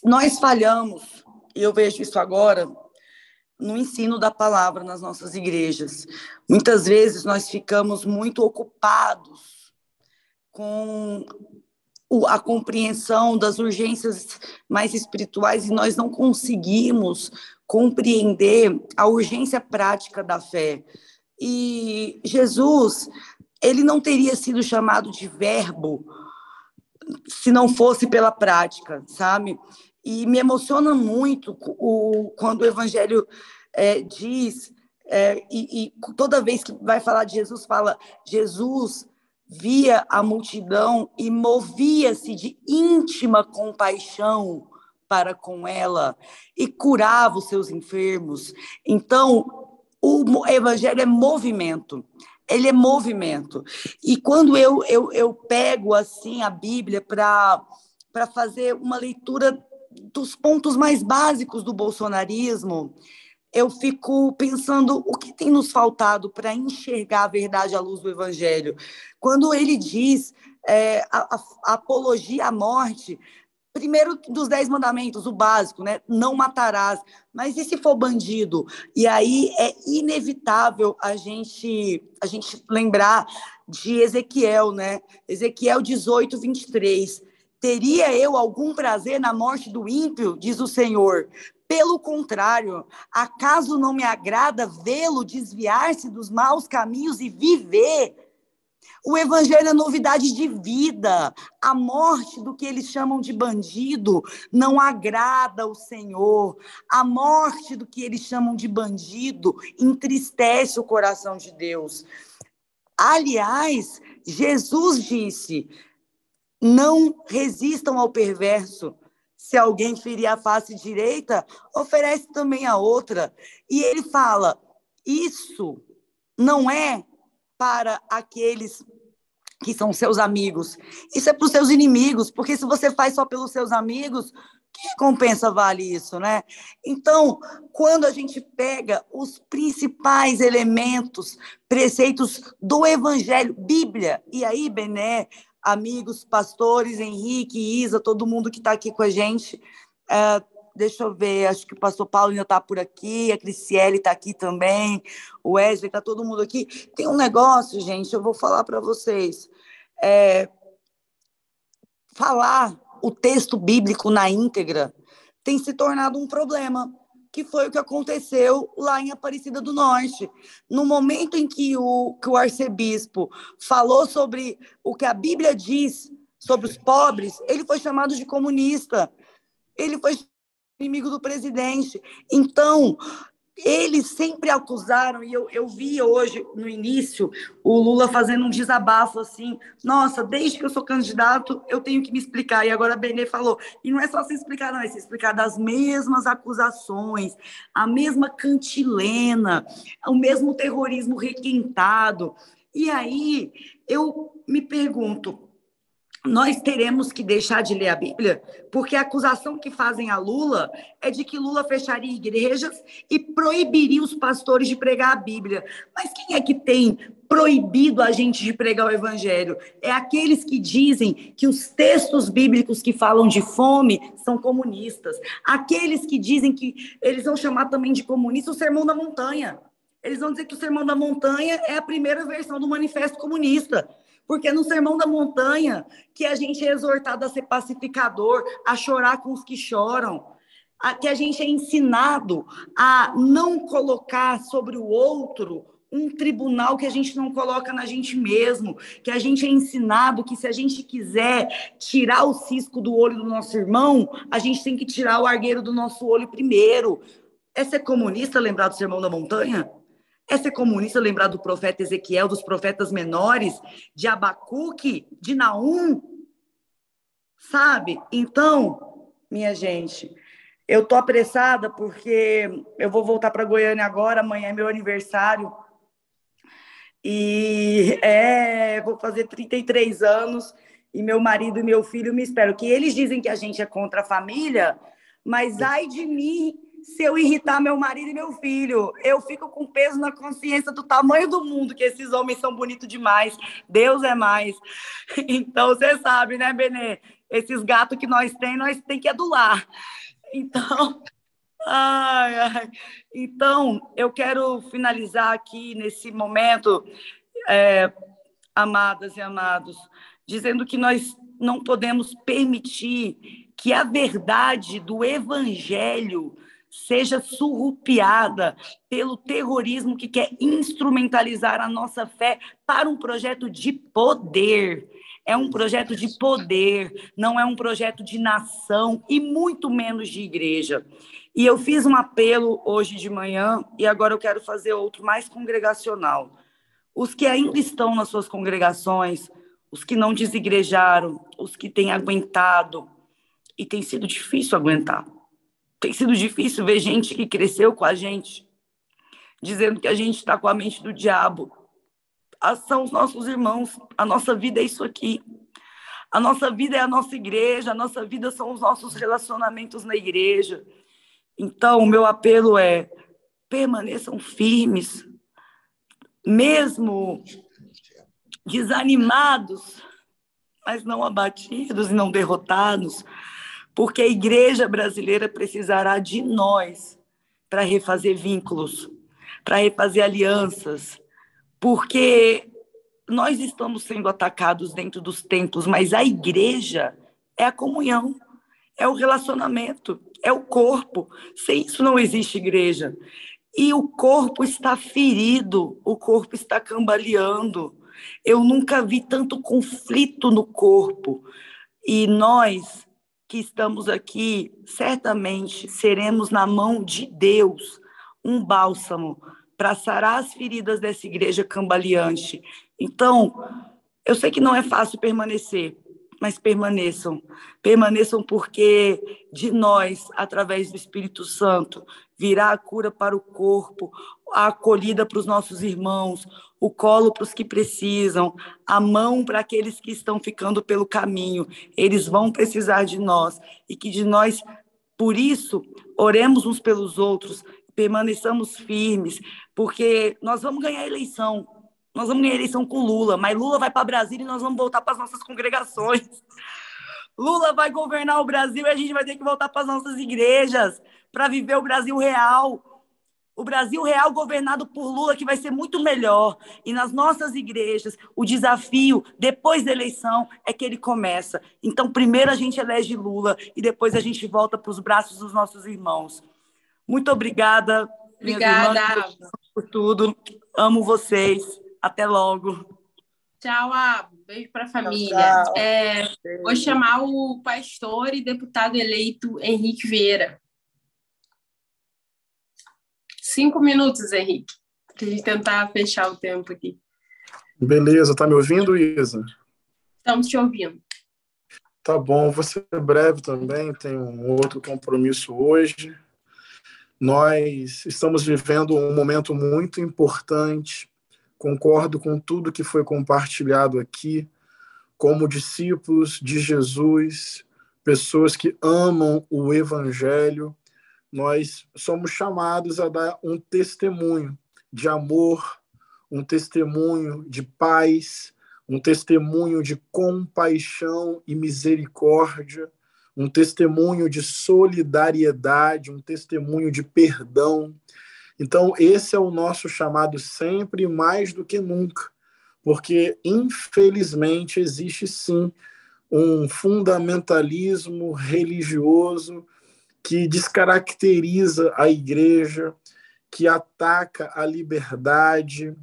nós falhamos, e eu vejo isso agora no ensino da palavra nas nossas igrejas. Muitas vezes nós ficamos muito ocupados com a compreensão das urgências mais espirituais e nós não conseguimos compreender a urgência prática da fé. E Jesus, ele não teria sido chamado de verbo se não fosse pela prática, sabe? E me emociona muito o, quando o Evangelho é, diz, é, e, e toda vez que vai falar de Jesus, fala: Jesus via a multidão e movia-se de íntima compaixão para com ela e curava os seus enfermos. Então, o evangelho é movimento ele é movimento. E quando eu, eu, eu pego assim a Bíblia para fazer uma leitura dos pontos mais básicos do bolsonarismo, eu fico pensando o que tem nos faltado para enxergar a verdade à luz do Evangelho. Quando ele diz é, a, a, apologia à morte, primeiro dos dez mandamentos, o básico, né? Não matarás. Mas e se for bandido? E aí é inevitável a gente a gente lembrar de Ezequiel, né? Ezequiel 18, 23. Teria eu algum prazer na morte do ímpio, diz o Senhor. Pelo contrário, acaso não me agrada vê-lo desviar-se dos maus caminhos e viver? O evangelho é novidade de vida. A morte do que eles chamam de bandido não agrada o Senhor. A morte do que eles chamam de bandido entristece o coração de Deus. Aliás, Jesus disse: não resistam ao perverso. Se alguém ferir a face direita, oferece também a outra. E ele fala: isso não é para aqueles que são seus amigos. Isso é para os seus inimigos, porque se você faz só pelos seus amigos, que recompensa vale isso, né? Então, quando a gente pega os principais elementos, preceitos do Evangelho, Bíblia, e aí, Bené, amigos, pastores, Henrique, Isa, todo mundo que está aqui com a gente, é, Deixa eu ver, acho que o pastor Paulo ainda está por aqui, a Criciele está aqui também, o Wesley, está todo mundo aqui. Tem um negócio, gente, eu vou falar para vocês. É, falar o texto bíblico na íntegra tem se tornado um problema que foi o que aconteceu lá em Aparecida do Norte. No momento em que o, que o arcebispo falou sobre o que a Bíblia diz sobre os pobres, ele foi chamado de comunista. Ele foi inimigo do presidente. Então, eles sempre acusaram, e eu, eu vi hoje, no início, o Lula fazendo um desabafo assim: nossa, desde que eu sou candidato, eu tenho que me explicar. E agora a Benê falou: e não é só se explicar, não, é se explicar das mesmas acusações, a mesma cantilena, o mesmo terrorismo requintado. E aí eu me pergunto: nós teremos que deixar de ler a Bíblia, porque a acusação que fazem a Lula é de que Lula fecharia igrejas e proibiria os pastores de pregar a Bíblia. Mas quem é que tem proibido a gente de pregar o evangelho? É aqueles que dizem que os textos bíblicos que falam de fome são comunistas. Aqueles que dizem que eles vão chamar também de comunista o Sermão da Montanha. Eles vão dizer que o Sermão da Montanha é a primeira versão do Manifesto Comunista. Porque é no Sermão da Montanha que a gente é exortado a ser pacificador, a chorar com os que choram, a, que a gente é ensinado a não colocar sobre o outro um tribunal que a gente não coloca na gente mesmo, que a gente é ensinado que se a gente quiser tirar o cisco do olho do nosso irmão, a gente tem que tirar o argueiro do nosso olho primeiro. É ser comunista lembrar do Sermão da Montanha? É ser comunista lembrar do profeta Ezequiel, dos profetas menores, de Abacuque, de Naum? Sabe? Então, minha gente, eu tô apressada porque eu vou voltar para Goiânia agora, amanhã é meu aniversário. E é, vou fazer 33 anos e meu marido e meu filho me esperam. Que eles dizem que a gente é contra a família, mas ai de mim se eu irritar meu marido e meu filho. Eu fico com peso na consciência do tamanho do mundo, que esses homens são bonitos demais. Deus é mais. Então, você sabe, né, Benê? Esses gatos que nós temos, nós tem que adular. Então, ai, ai. então eu quero finalizar aqui nesse momento, é, amadas e amados, dizendo que nós não podemos permitir que a verdade do evangelho seja surrupiada pelo terrorismo que quer instrumentalizar a nossa fé para um projeto de poder. É um projeto de poder, não é um projeto de nação e muito menos de igreja. E eu fiz um apelo hoje de manhã e agora eu quero fazer outro mais congregacional. Os que ainda estão nas suas congregações, os que não desigrejaram, os que têm aguentado, e tem sido difícil aguentar tem sido difícil ver gente que cresceu com a gente, dizendo que a gente está com a mente do diabo. Ah, são os nossos irmãos, a nossa vida é isso aqui. A nossa vida é a nossa igreja, a nossa vida são os nossos relacionamentos na igreja. Então, o meu apelo é: permaneçam firmes, mesmo desanimados, mas não abatidos e não derrotados, porque a igreja brasileira precisará de nós para refazer vínculos, para refazer alianças, porque nós estamos sendo atacados dentro dos templos, mas a igreja é a comunhão, é o relacionamento, é o corpo. Sem isso não existe igreja. E o corpo está ferido, o corpo está cambaleando. Eu nunca vi tanto conflito no corpo. E nós que estamos aqui, certamente seremos na mão de Deus um bálsamo para sarar as feridas dessa igreja cambaleante. Então, eu sei que não é fácil permanecer, mas permaneçam. Permaneçam porque de nós, através do Espírito Santo, virá a cura para o corpo, a acolhida para os nossos irmãos, o colo para os que precisam, a mão para aqueles que estão ficando pelo caminho. Eles vão precisar de nós e que de nós, por isso, oremos uns pelos outros, permaneçamos firmes, porque nós vamos ganhar a eleição. Nós vamos ganhar a eleição com Lula, mas Lula vai para Brasília e nós vamos voltar para as nossas congregações. Lula vai governar o Brasil e a gente vai ter que voltar para as nossas igrejas para viver o Brasil real o Brasil real governado por Lula, que vai ser muito melhor. E nas nossas igrejas, o desafio, depois da eleição, é que ele começa. Então, primeiro a gente elege Lula e depois a gente volta para os braços dos nossos irmãos. Muito obrigada. Obrigada. Irmãs, por tudo. Amo vocês. Até logo. Tchau, Abo. Beijo para a família. Tchau, tchau. É, vou chamar o pastor e deputado eleito Henrique Vieira. Cinco minutos, Henrique, para a gente tentar fechar o tempo aqui. Beleza, tá me ouvindo, Isa? Estamos te ouvindo. Tá bom, vou ser breve também, tenho um outro compromisso hoje. Nós estamos vivendo um momento muito importante concordo com tudo que foi compartilhado aqui, como discípulos de Jesus, pessoas que amam o Evangelho, nós somos chamados a dar um testemunho de amor, um testemunho de paz, um testemunho de compaixão e misericórdia, um testemunho de solidariedade, um testemunho de perdão, então, esse é o nosso chamado sempre mais do que nunca, porque, infelizmente, existe sim um fundamentalismo religioso que descaracteriza a igreja, que ataca a liberdade,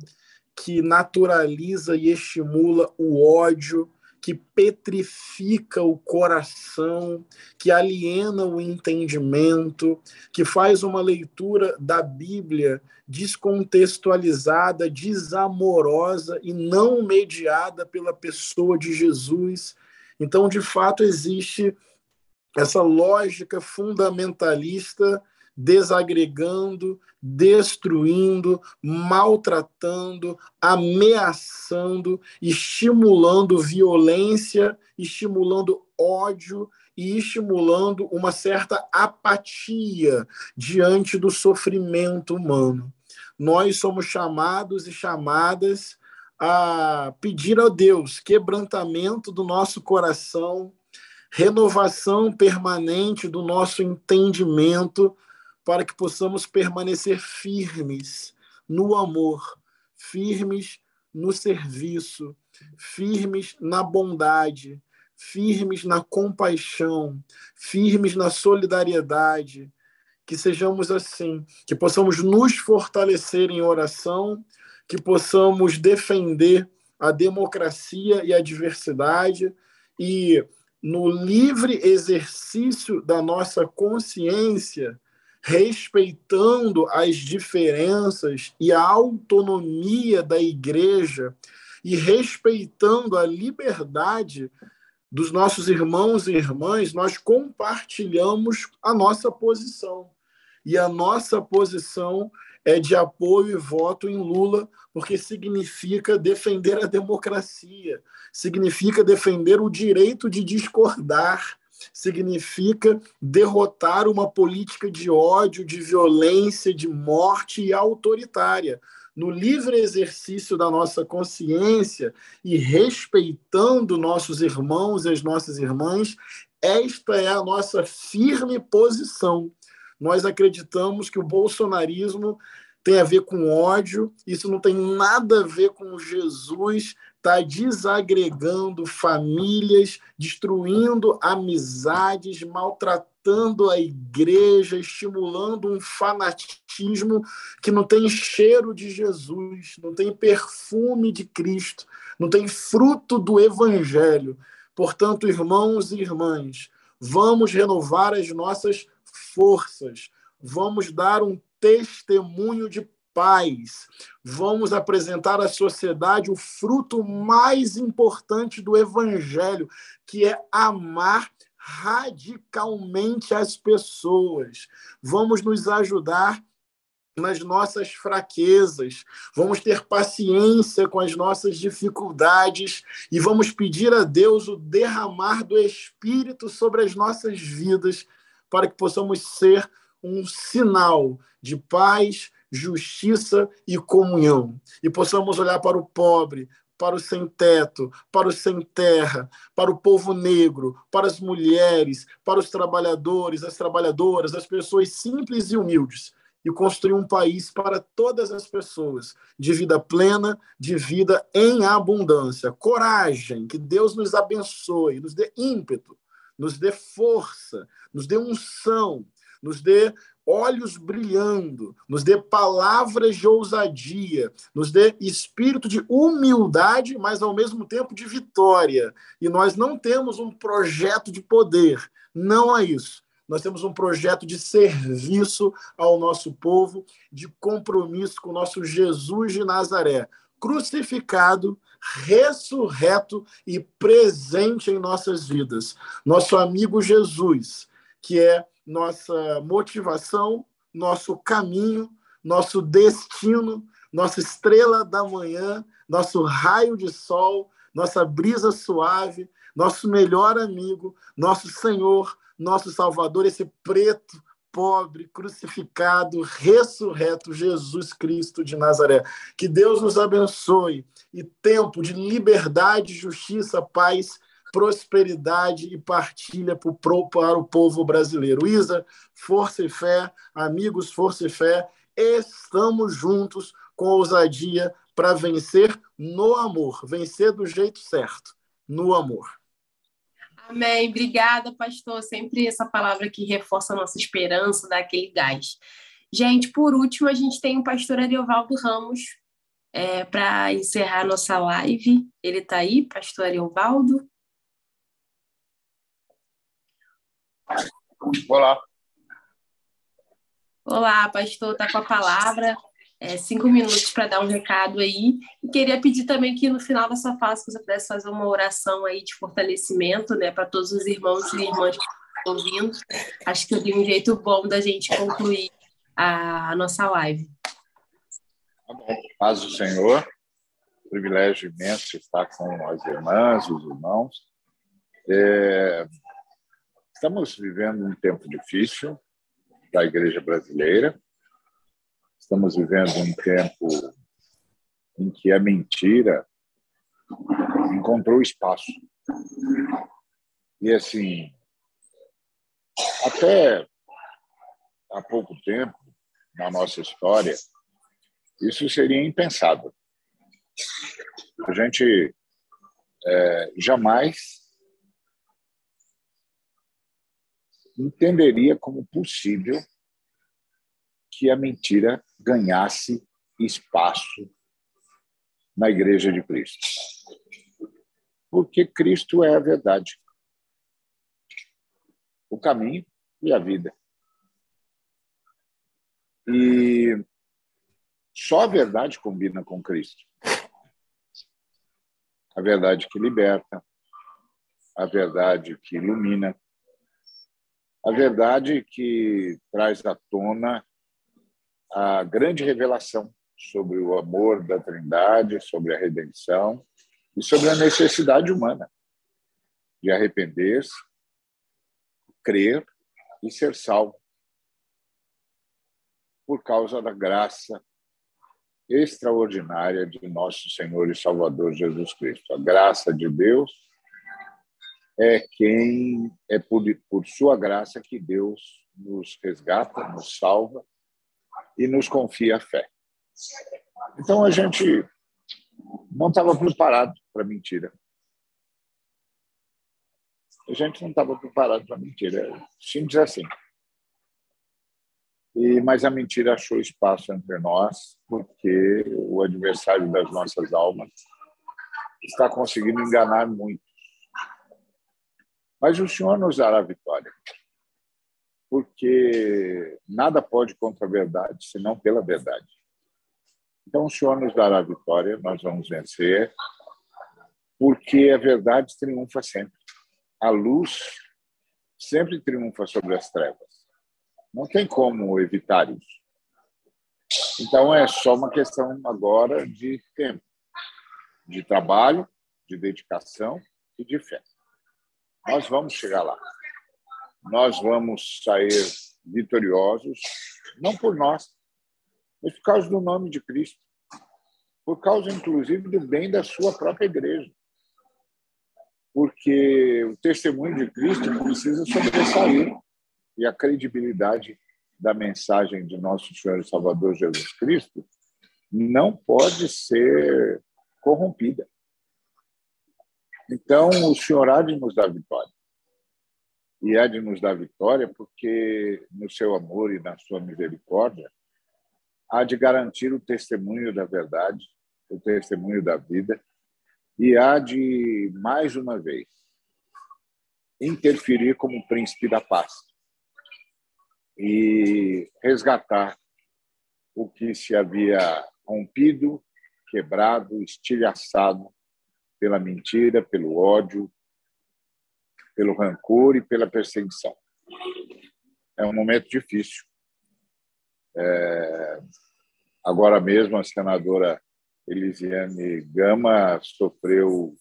que naturaliza e estimula o ódio, que petrifica o coração, que aliena o entendimento, que faz uma leitura da Bíblia descontextualizada, desamorosa e não mediada pela pessoa de Jesus. Então, de fato, existe essa lógica fundamentalista desagregando, destruindo, maltratando, ameaçando, estimulando violência, estimulando ódio e estimulando uma certa apatia diante do sofrimento humano. Nós somos chamados e chamadas a pedir a Deus quebrantamento do nosso coração, renovação permanente do nosso entendimento para que possamos permanecer firmes no amor, firmes no serviço, firmes na bondade, firmes na compaixão, firmes na solidariedade. Que sejamos assim, que possamos nos fortalecer em oração, que possamos defender a democracia e a diversidade e no livre exercício da nossa consciência respeitando as diferenças e a autonomia da igreja e respeitando a liberdade dos nossos irmãos e irmãs, nós compartilhamos a nossa posição. E a nossa posição é de apoio e voto em Lula, porque significa defender a democracia, significa defender o direito de discordar, significa derrotar uma política de ódio, de violência, de morte e autoritária. No livre exercício da nossa consciência e respeitando nossos irmãos e as nossas irmãs, esta é a nossa firme posição. Nós acreditamos que o bolsonarismo tem a ver com ódio, isso não tem nada a ver com Jesus, está desagregando famílias, destruindo amizades, maltratando a igreja, estimulando um fanatismo que não tem cheiro de Jesus, não tem perfume de Cristo, não tem fruto do evangelho. Portanto, irmãos e irmãs, vamos renovar as nossas forças, vamos dar um testemunho de paz. Vamos apresentar à sociedade o fruto mais importante do evangelho, que é amar radicalmente as pessoas. Vamos nos ajudar nas nossas fraquezas, vamos ter paciência com as nossas dificuldades e vamos pedir a Deus o derramar do Espírito sobre as nossas vidas para que possamos ser um sinal de paz, justiça e comunhão. E possamos olhar para o pobre, para o sem teto, para o sem terra, para o povo negro, para as mulheres, para os trabalhadores, as trabalhadoras, as pessoas simples e humildes. E construir um país para todas as pessoas, de vida plena, de vida em abundância. Coragem, que Deus nos abençoe, nos dê ímpeto, nos dê força, nos dê unção, nos dê olhos brilhando, nos dê palavras de ousadia, nos dê espírito de humildade, mas ao mesmo tempo de vitória. E nós não temos um projeto de poder, não é isso. Nós temos um projeto de serviço ao nosso povo, de compromisso com o nosso Jesus de Nazaré, crucificado, ressurreto e presente em nossas vidas. Nosso amigo Jesus, que é nossa motivação, nosso caminho, nosso destino, nossa estrela da manhã, nosso raio de sol, nossa brisa suave, nosso melhor amigo, nosso Senhor, nosso Salvador, esse preto, pobre, crucificado, ressurreto Jesus Cristo de Nazaré. Que Deus nos abençoe e tempo de liberdade, justiça, paz, prosperidade e partilha para o povo brasileiro. Isa, força e fé, amigos, força e fé, estamos juntos com ousadia para vencer no amor, vencer do jeito certo, no amor. Amém. Obrigada, pastor. Sempre essa palavra que reforça a nossa esperança, dá aquele gás. Gente, por último, a gente tem o pastor Ariovaldo Ramos é, para encerrar nossa live. Ele está aí, pastor Ariovaldo? Olá. Olá, pastor, está com a palavra é, cinco minutos para dar um recado aí. E queria pedir também que no final da sua fala, se você pudesse fazer uma oração aí de fortalecimento, né, para todos os irmãos e irmãs que estão ouvindo. Acho que seria um jeito bom da gente concluir a, a nossa live. Tá bom. Paz do Senhor. Privilégio imenso estar com as irmãs, os irmãos. É, estamos vivendo um tempo difícil da igreja brasileira Estamos vivendo um tempo em que a mentira encontrou espaço. E assim, até há pouco tempo, na nossa história, isso seria impensável. A gente é, jamais entenderia como possível que a mentira ganhasse espaço na Igreja de Cristo. Porque Cristo é a verdade, o caminho e a vida. E só a verdade combina com Cristo. A verdade que liberta, a verdade que ilumina, a verdade que traz à tona a grande revelação sobre o amor da Trindade, sobre a redenção e sobre a necessidade humana de arrepender-se, crer e ser salvo por causa da graça extraordinária de nosso Senhor e Salvador Jesus Cristo. A graça de Deus é quem é por, por sua graça que Deus nos resgata, nos salva e nos confia a fé. Então a gente não estava preparado para mentira. A gente não estava preparado para mentira. Simples assim. E, mas a mentira achou espaço entre nós, porque o adversário das nossas almas está conseguindo enganar muito. Mas o Senhor nos dará vitória porque nada pode contra a verdade, senão pela verdade. Então, o Senhor nos dará vitória, nós vamos vencer, porque a verdade triunfa sempre. A luz sempre triunfa sobre as trevas. Não tem como evitar isso. Então, é só uma questão agora de tempo, de trabalho, de dedicação e de fé. Nós vamos chegar lá nós vamos sair vitoriosos, não por nós, mas por causa do nome de Cristo, por causa, inclusive, do bem da sua própria igreja. Porque o testemunho de Cristo precisa sobressair e a credibilidade da mensagem de nosso Senhor e Salvador Jesus Cristo não pode ser corrompida. Então, o Senhor há de nos dar vitória. e há de nos dar vitória, porque no seu amor e na sua misericórdia há de garantir o testemunho da verdade, o testemunho da vida, e há de, mais uma vez, interferir como príncipe da paz e resgatar o que se havia rompido, quebrado, estilhaçado pela mentira, pelo ódio, pelo rancor e pela perseguição. É um momento difícil. É... Agora mesmo, a senadora Elisiane Gama sofreu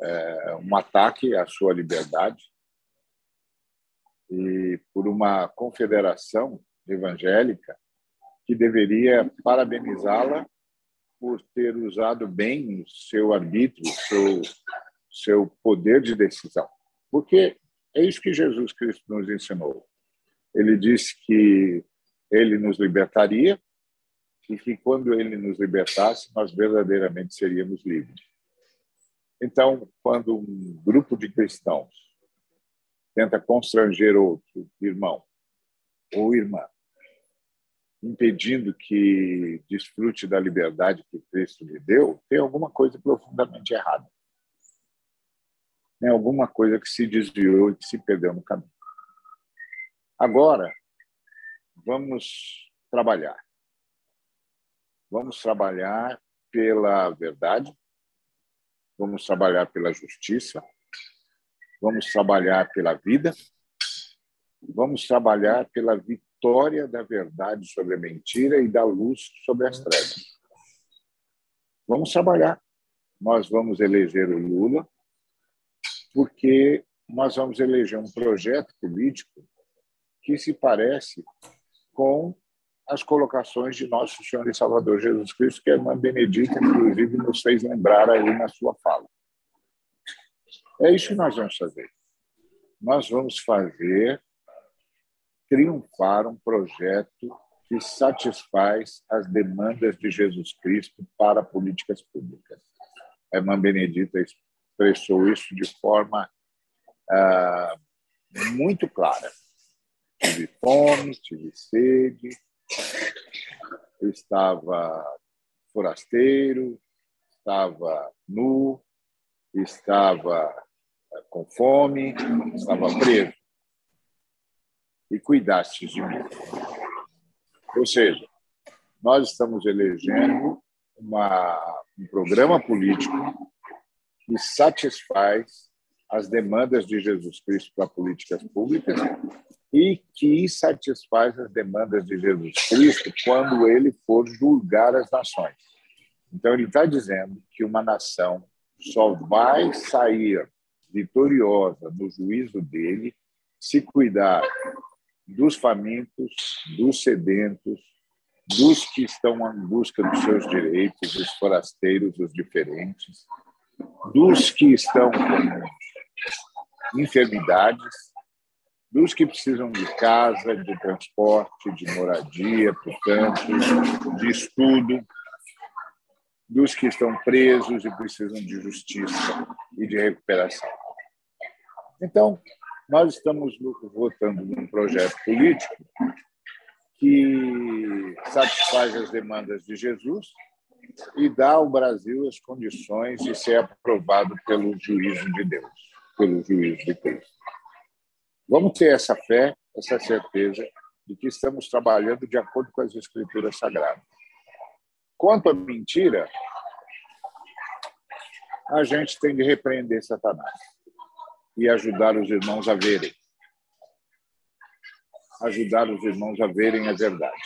é, um ataque à sua liberdade e por uma confederação evangélica que deveria parabenizá-la por ter usado bem o seu arbítrio, seu seu poder de decisão. Porque é isso que Jesus Cristo nos ensinou. Ele disse que ele nos libertaria e que quando ele nos libertasse, nós verdadeiramente seríamos livres. Então, quando um grupo de cristãos tenta constranger outro irmão ou irmã, impedindo que desfrute da liberdade que Cristo lhe deu, tem alguma coisa profundamente errada. Tem alguma coisa que se desviou e que se perdeu no caminho. Agora, vamos trabalhar. Vamos trabalhar pela verdade, vamos trabalhar pela justiça, vamos trabalhar pela vida, vamos trabalhar pela vitória da verdade sobre a mentira e da luz sobre as trevas. Vamos trabalhar. Nós vamos eleger o Lula, porque nós vamos eleger um projeto político que se parece com as colocações de nosso Senhor e Salvador Jesus Cristo, que a irmã Benedita, inclusive, nos fez lembrar aí na sua fala. É isso que nós vamos fazer. Nós vamos fazer triunfar um projeto que satisfaz as demandas de Jesus Cristo para políticas públicas. A irmã Benedita expressou isso de forma ah, muito clara. Tive fome, tive sede, estava forasteiro, estava nu, estava eh, com fome, estava preso. E cuidaste de mim. Ou seja, nós estamos elegendo uma, um programa político que satisfaz as demandas de Jesus Cristo para políticas públicas e que satisfaz as demandas de Jesus Cristo quando ele for julgar as nações. Então, ele está dizendo que uma nação só vai sair vitoriosa no juízo dele se cuidar dos famintos, dos sedentos, dos que estão em busca dos seus direitos, dos forasteiros, dos diferentes, dos que estão com enfermidades, dos que precisam de casa, de transporte, de moradia, portanto, de estudo, dos que estão presos e precisam de justiça e de recuperação. Então, nós estamos votando num projeto político que satisfaz as demandas de Jesus e dá ao Brasil as condições de ser aprovado pelo juízo de Deus, pelo juízo de Cristo. Vamos ter essa fé, essa certeza de que estamos trabalhando de acordo com as Escrituras Sagradas. Quanto à mentira, a gente tem de repreender Satanás e ajudar os irmãos a verem. Ajudar os irmãos a verem a verdade.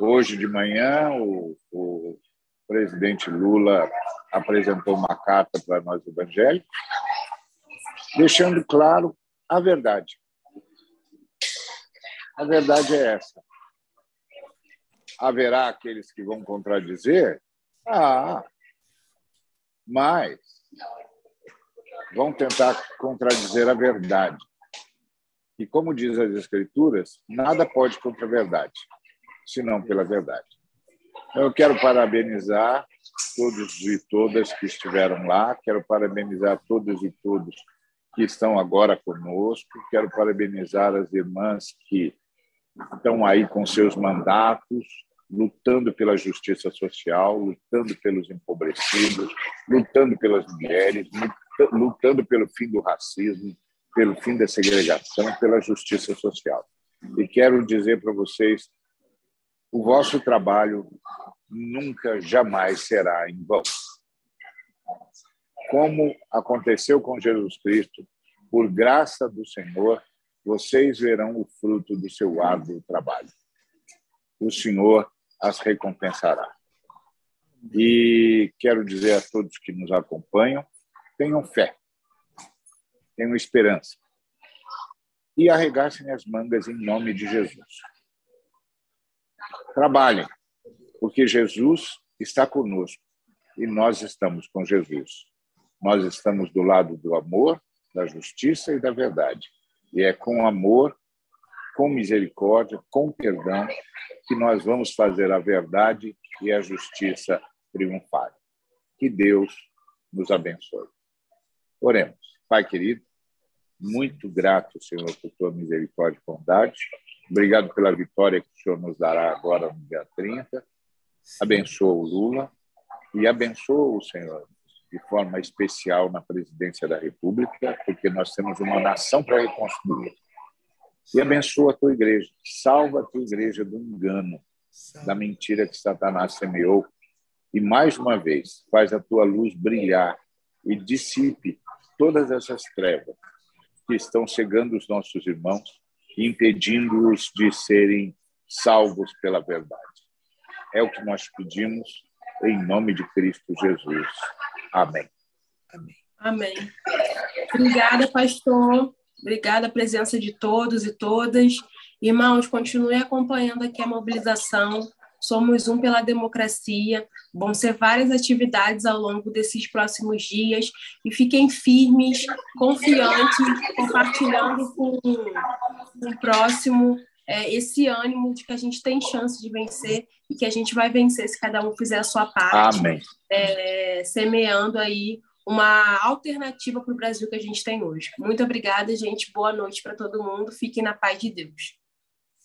Hoje de manhã, o, o presidente Lula apresentou uma carta para nós evangélicos, deixando claro a verdade. A verdade é essa. Haverá aqueles que vão contradizer? Ah, mas vão tentar contradizer a verdade. E como diz as Escrituras, nada pode contra a verdade, senão pela verdade. Então, eu quero parabenizar todos e todas que estiveram lá, quero parabenizar todos e todos que estão agora conosco. Quero parabenizar as irmãs que estão aí com seus mandatos, lutando pela justiça social, lutando pelos empobrecidos, lutando pelas mulheres, lutando pelo fim do racismo, pelo fim da segregação, pela justiça social. E quero dizer para vocês, o vosso trabalho nunca, jamais será em vão. Como aconteceu com Jesus Cristo, por graça do Senhor, vocês verão o fruto do seu árduo trabalho. O Senhor as recompensará. E quero dizer a todos que nos acompanham: tenham fé, tenham esperança e arregassem as mangas em nome de Jesus. Trabalhem, porque Jesus está conosco e nós estamos com Jesus. Nós estamos do lado do amor, da justiça e da verdade. E é com amor, com misericórdia, com perdão, que nós vamos fazer a verdade e a justiça triunfar. Que Deus nos abençoe. Oremos. Pai querido, muito grato, Senhor, por tua misericórdia e bondade. Obrigado pela vitória que o Senhor nos dará agora no dia 30. Abençoa o Lula e abençoa o Senhor de forma especial na presidência da República, porque nós temos uma nação para reconstruir. E abençoa a tua igreja. Salva a tua igreja do engano, da mentira que Satanás semeou. E mais uma vez, faz a tua luz brilhar e dissipe todas essas trevas que estão cegando os nossos irmãos impedindo-os de serem salvos pela verdade. É o que nós pedimos em nome de Cristo Jesus. Amém. Amém. Amém. Obrigada, pastor. Obrigada a presença de todos e todas. Irmãos, continue acompanhando aqui a mobilização. Somos um pela democracia. Vão ser várias atividades ao longo desses próximos dias. E fiquem firmes, confiantes, compartilhando com, com o próximo é, esse ânimo de que a gente tem chance de vencer e que a gente vai vencer se cada um fizer a sua parte. Amém. É, semeando aí uma alternativa para o Brasil que a gente tem hoje. Muito obrigada, gente. Boa noite para todo mundo. Fiquem na paz de Deus.